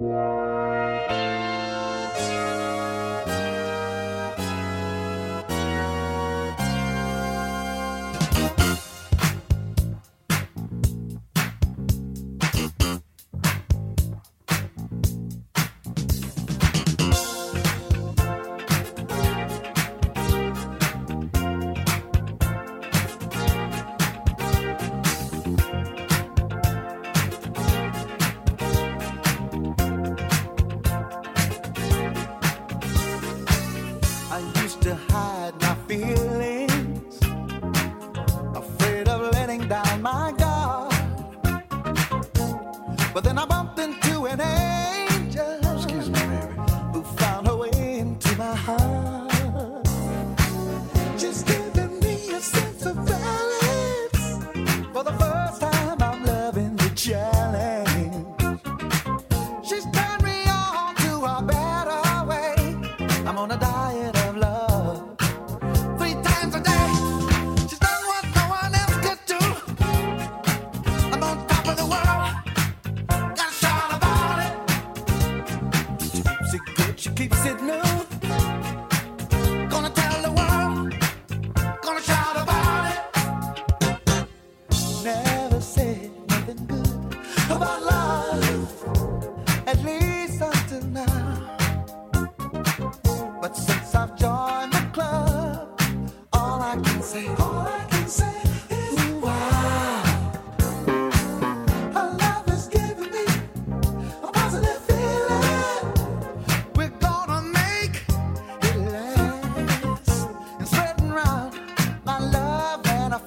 Música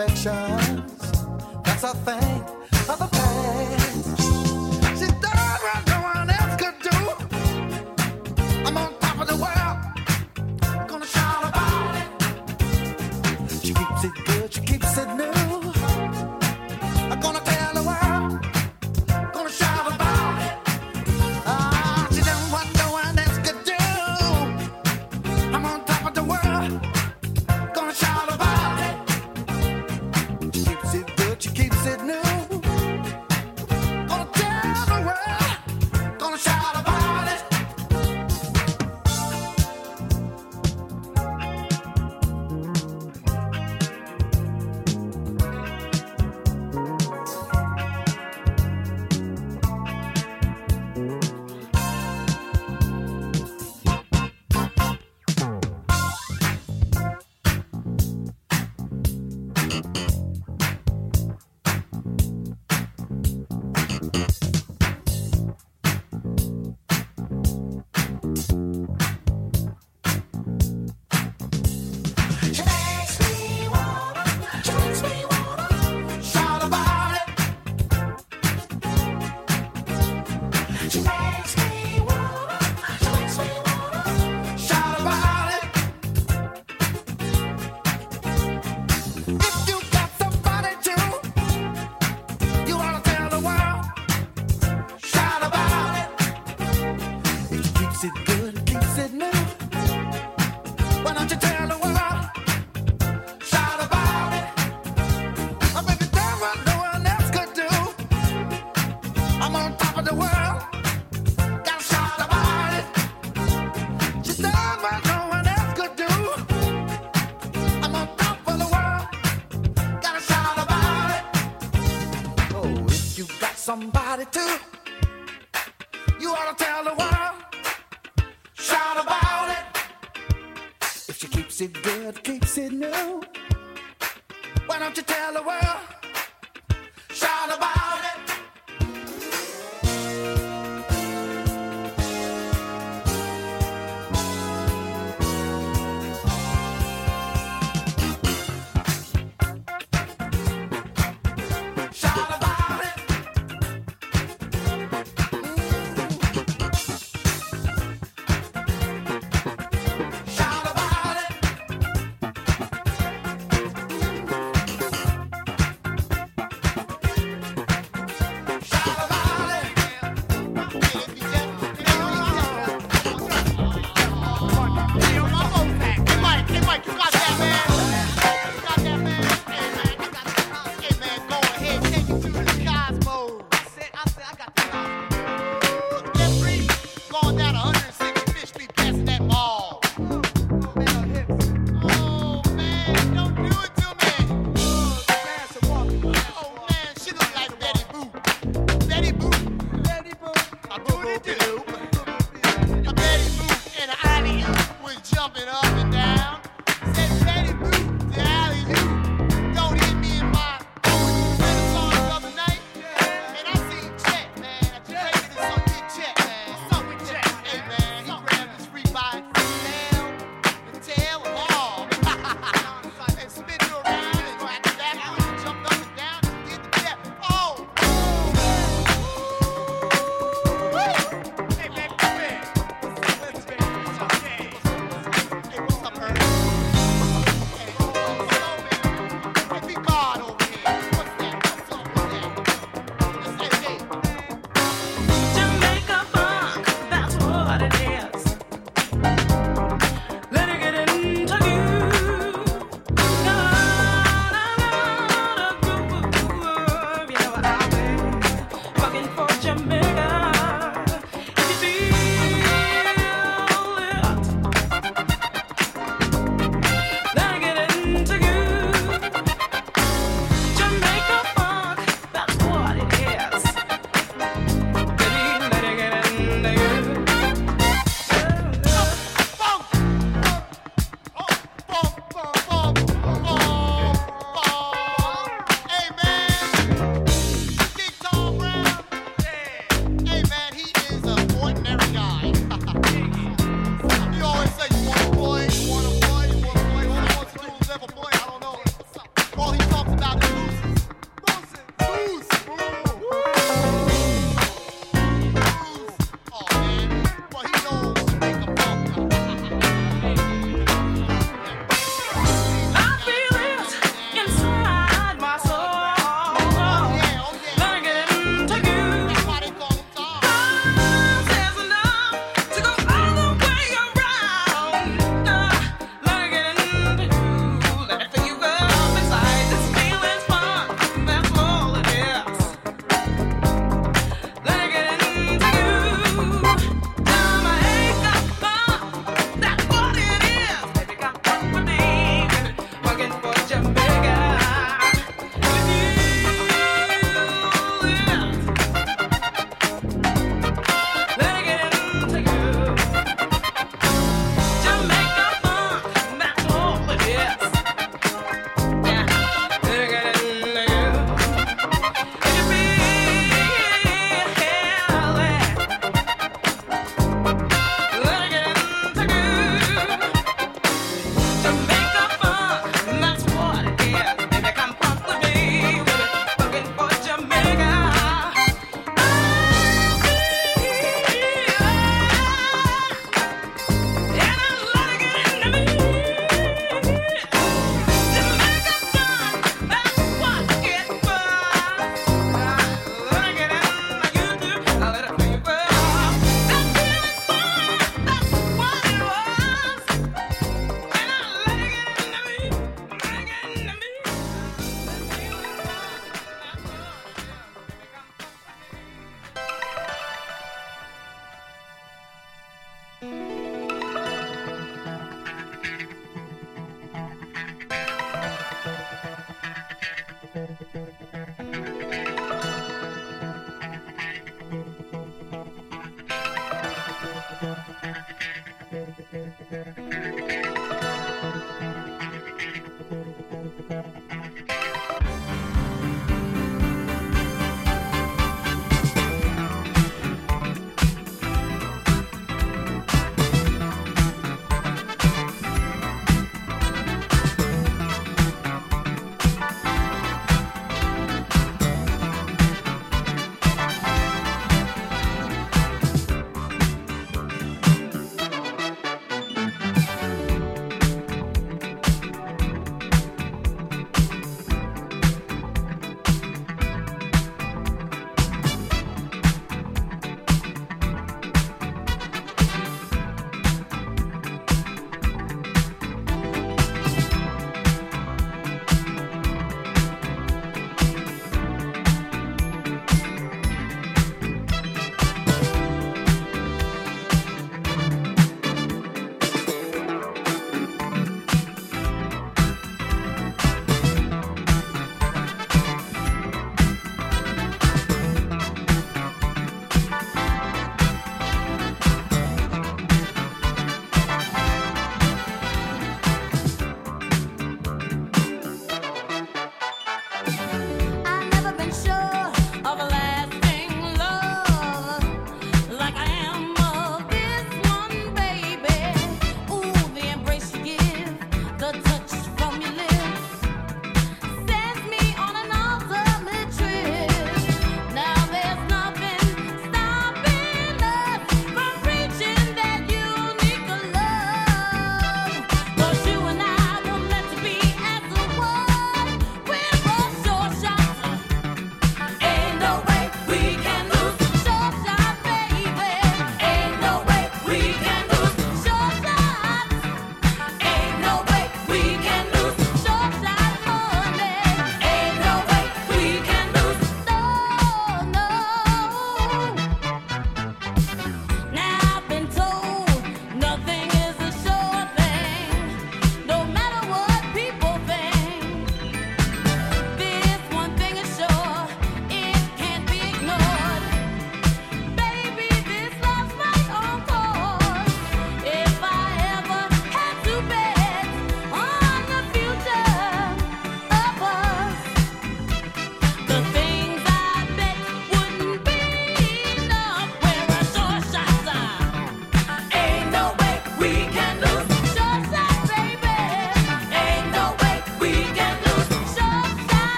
That's a thing of the past. Why don't you tell the world?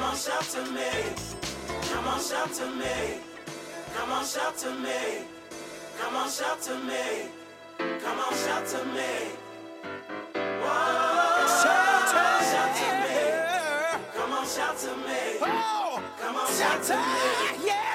Come on, shout to me. Come on, shout to me. Come on, shout to me. Come on, shout to me. Come on, shout to me. Whoa. Shout to, shout to me. Come on, shout to me. Come on, shout to me. Yeah.